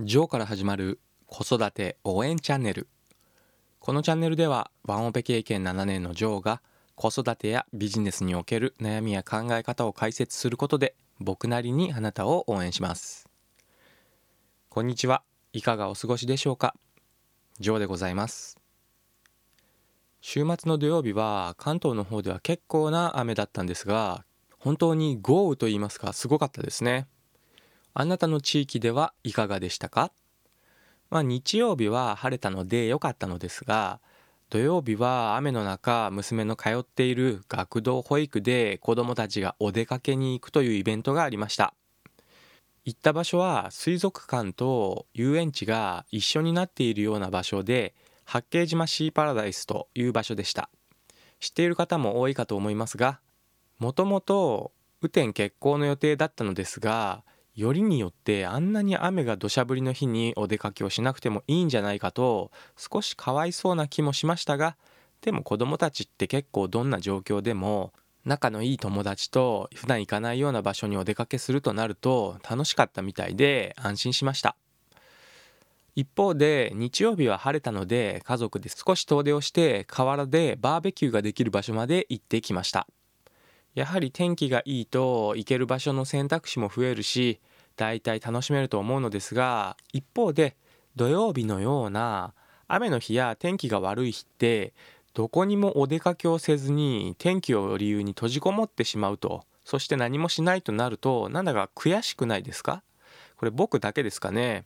ジョーから始まる子育て応援チャンネル。このチャンネルではワンオペ経験7年のジョーが子育てやビジネスにおける悩みや考え方を解説することで僕なりにあなたを応援します。こんにちは。いかがお過ごしでしょうか？ジョーでございます。週末の土曜日は関東の方では結構な雨だったんですが本当に豪雨と言いますかすごかったですね。あなたの地域ではいかがでしたか？まあ日曜日は晴れたので良かったのですが土曜日は雨の中娘の通っている学童保育で子どもたちがお出かけに行くというイベントがありました。行った場所は水族館と遊園地が一緒になっているような場所で八景島シーパラダイスという場所でした。知っている方も多いかと思いますがもともと雨天決行の予定だったのですがよりによってあんなに雨が土砂降りの日にお出かけをしなくてもいいんじゃないかと少しかわいそうな気もしましたがでも子供たちって結構どんな状況でも仲のいい友達と普段行かないような場所にお出かけするとなると楽しかったみたいで安心しました。一方で日曜日は晴れたので家族で少し遠出をして河原でバーベキューができる場所まで行ってきました。やはり天気がいいと行ける場所の選択肢も増えるし大体楽しめると思うのですが一方で土曜日のような雨の日や天気が悪い日ってどこにもお出かけをせずに天気を理由に閉じこもってしまうとそして何もしないとなるとなんだか悔しくないですか？これ僕だけですかね。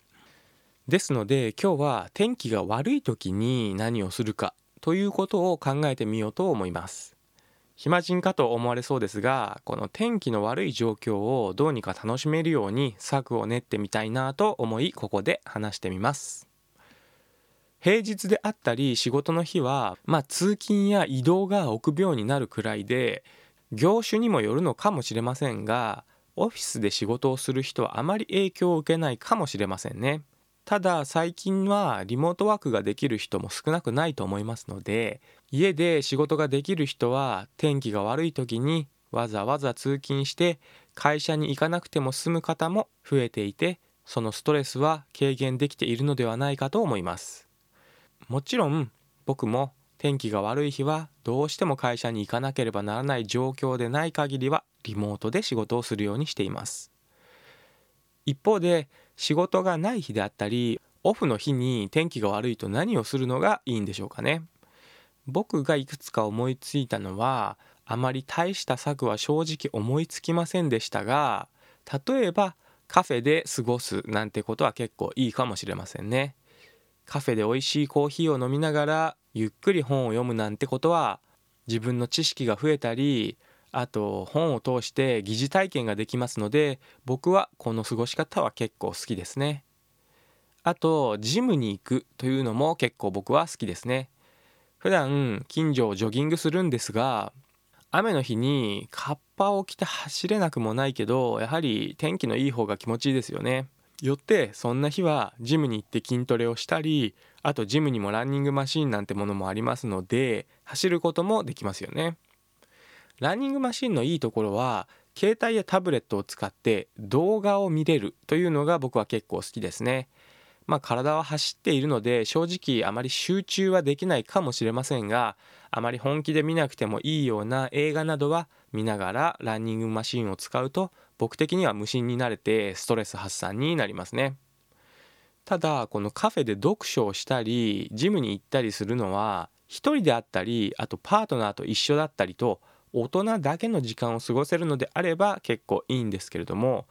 ですので今日は天気が悪い時に何をするかということを考えてみようと思います。暇人かと思われそうですがこの天気の悪い状況をどうにか楽しめるように策を練ってみたいなと思いここで話してみます。平日であったり仕事の日はまあ通勤や移動が臆病になるくらいで業種にもよるのかもしれませんがオフィスで仕事をする人はあまり影響を受けないかもしれませんね。ただ最近はリモートワークができる人も少なくないと思いますので家で仕事ができる人は天気が悪い時にわざわざ通勤して会社に行かなくても済む方も増えていてそのストレスは軽減できているのではないかと思います。もちろん僕も天気が悪い日はどうしても会社に行かなければならない状況でない限りはリモートで仕事をするようにしています。一方で仕事がない日であったりオフの日に天気が悪いと何をするのがいいんでしょうかね。僕がいくつか思いついたのはあまり大した策は正直思いつきませんでしたが例えばカフェで過ごすなんてことは結構いいかもしれませんね。カフェで美味しいコーヒーを飲みながらゆっくり本を読むなんてことは自分の知識が増えたりあと本を通して疑似体験ができますので僕はこの過ごし方は結構好きですね。あとジムに行くというのも結構僕は好きですね。普段近所をジョギングするんですが雨の日にカッパを着て走れなくもないけどやはり天気のいい方が気持ちいいですよね。よってそんな日はジムに行って筋トレをしたりあとジムにもランニングマシーンなんてものもありますので走ることもできますよね。ランニングマシンのいいところは携帯やタブレットを使って動画を見れるというのが僕は結構好きですね。まあ体は走っているので正直あまり集中はできないかもしれませんがあまり本気で見なくてもいいような映画などは見ながらランニングマシンを使うと僕的には無心になれてストレス発散になりますね。ただこのカフェで読書をしたりジムに行ったりするのは一人であったりあとパートナーと一緒だったりと大人だけの時間を過ごせるのであれば結構いいんですけれども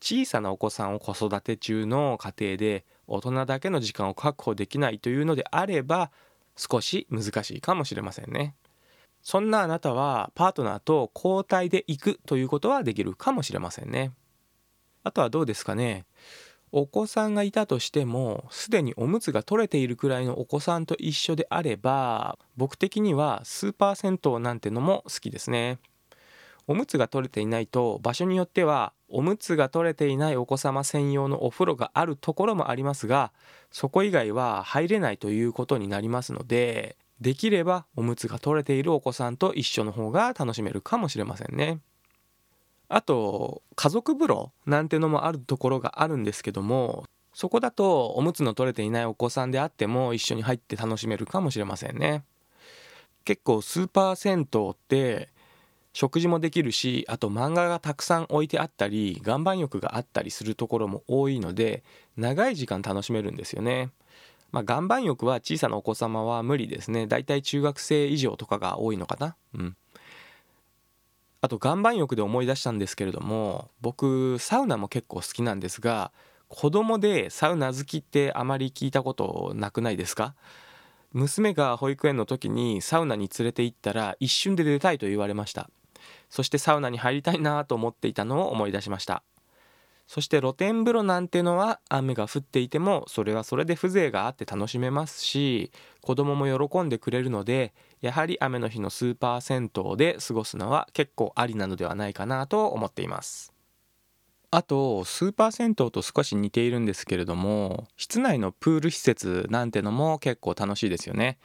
小さなお子さんを子育て中の家庭で大人だけの時間を確保できないというのであれば少し難しいかもしれませんね。そんなあなたはパートナーと交代で行くということはできるかもしれませんね。あとはどうですかねお子さんがいたとしてもすでにおむつが取れているくらいのお子さんと一緒であれば僕的にはスーパー銭湯なんてのも好きですねおむつが取れていないと場所によってはおむつが取れていないお子様専用のお風呂があるところもありますがそこ以外は入れないということになりますのでできればおむつが取れているお子さんと一緒の方が楽しめるかもしれませんね。あと家族風呂なんてのもあるところがあるんですけどもそこだとおむつの取れていないお子さんであっても一緒に入って楽しめるかもしれませんね。結構スーパー銭湯って食事もできるしあと漫画がたくさん置いてあったり岩盤浴があったりするところも多いので長い時間楽しめるんですよね。まあ、岩盤浴は小さなお子様は無理ですね。だいたい中学生以上とかが多いのかな。うん。あと岩盤浴で思い出したんですけれども僕サウナも結構好きなんですが子供でサウナ好きってあまり聞いたことなくないですか？娘が保育園の時にサウナに連れて行ったら一瞬で出たいと言われました。そしてサウナに入りたいなと思っていたのを思い出しました。そして露天風呂なんてのは雨が降っていてもそれはそれで風情があって楽しめますし子供も喜んでくれるのでやはり雨の日のスーパー銭湯で過ごすのは結構ありなのではないかなと思っています。あとスーパー銭湯と少し似ているんですけれども室内のプール施設なんてのも結構楽しいですよね。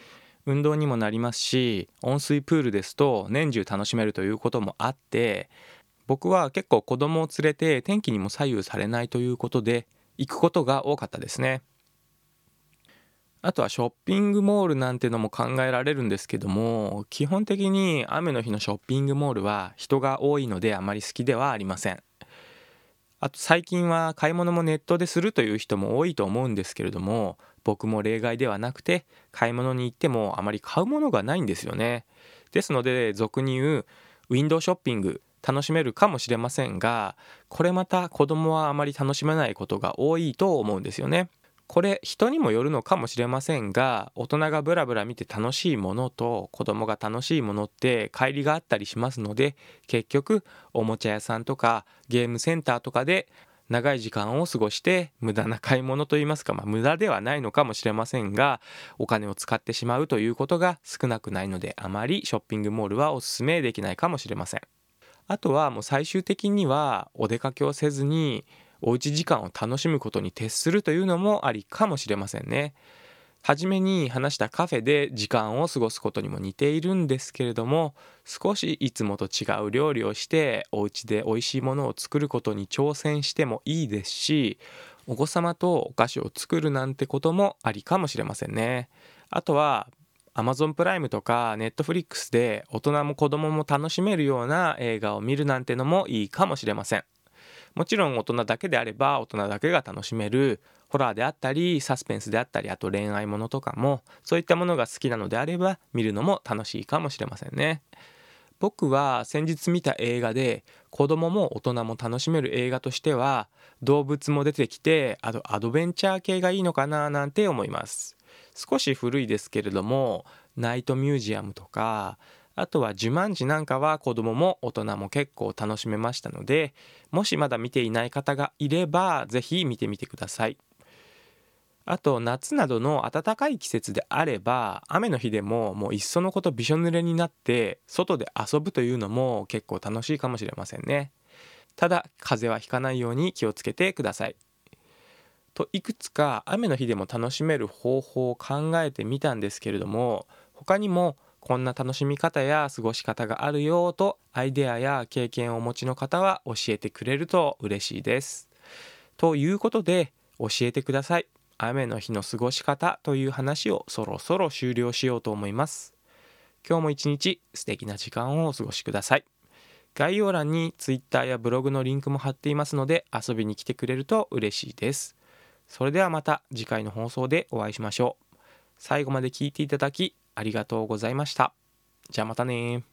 運動にもなりますし温水プールですと年中楽しめるということもあって僕は結構子供を連れて天気にも左右されないということで行くことが多かったですね。あとはショッピングモールなんてのも考えられるんですけども基本的に雨の日のショッピングモールは人が多いのであまり好きではありませんあと最近は買い物もネットでするという人も多いと思うんですけれども僕も例外ではなくて買い物に行ってもあまり買うものがないんですよねですので俗に言うウィンドウショッピング楽しめるかもしれませんがこれまた子供はあまり楽しめないことが多いと思うんですよね。これ人にもよるのかもしれませんが大人がブラブラ見て楽しいものと子供が楽しいものって乖離があったりしますので結局おもちゃ屋さんとかゲームセンターとかで長い時間を過ごして無駄な買い物といいますか、まあ、無駄ではないのかもしれませんがお金を使ってしまうということが少なくないのであまりショッピングモールはおすすめできないかもしれません。あとはもう最終的にはお出かけをせずにおうち時間を楽しむことに徹するというのもありかもしれませんね。初めに話したカフェで時間を過ごすことにも似ているんですけれども少しいつもと違う料理をしてお家で美味しいものを作ることに挑戦してもいいですしお子様とお菓子を作るなんてこともありかもしれませんね。あとは Amazon プライムとか Netflix で大人も子供も楽しめるような映画を見るなんてのもいいかもしれませんもちろん大人だけであれば大人だけが楽しめるホラーであったりサスペンスであったりあと恋愛ものとかもそういったものが好きなのであれば見るのも楽しいかもしれませんね。僕は先日見た映画で子供も大人も楽しめる映画としては動物も出てきてあとアドベンチャー系がいいのかななんて思います。少し古いですけれどもナイトミュージアムとかあとは「呪文字」なんかは子供も大人も結構楽しめましたのでもしまだ見ていない方がいれば是非見てみてください。あと夏などの暖かい季節であれば雨の日でももういっそのことびしょ濡れになって外で遊ぶというのも結構楽しいかもしれませんね。ただ風邪はひかないように気をつけてください。といくつか雨の日でも楽しめる方法を考えてみたんですけれども他にもこんな楽しみ方や過ごし方があるよとアイデアや経験をお持ちの方は教えてくれると嬉しいです。ということで教えてください。雨の日の過ごし方という話をそろそろ終了しようと思います。今日も一日素敵な時間をお過ごしください。概要欄に Twitter やブログのリンクも貼っていますので遊びに来てくれると嬉しいです。それではまた次回の放送でお会いしましょう。最後まで聞いていただきありがとうございました。じゃあまたね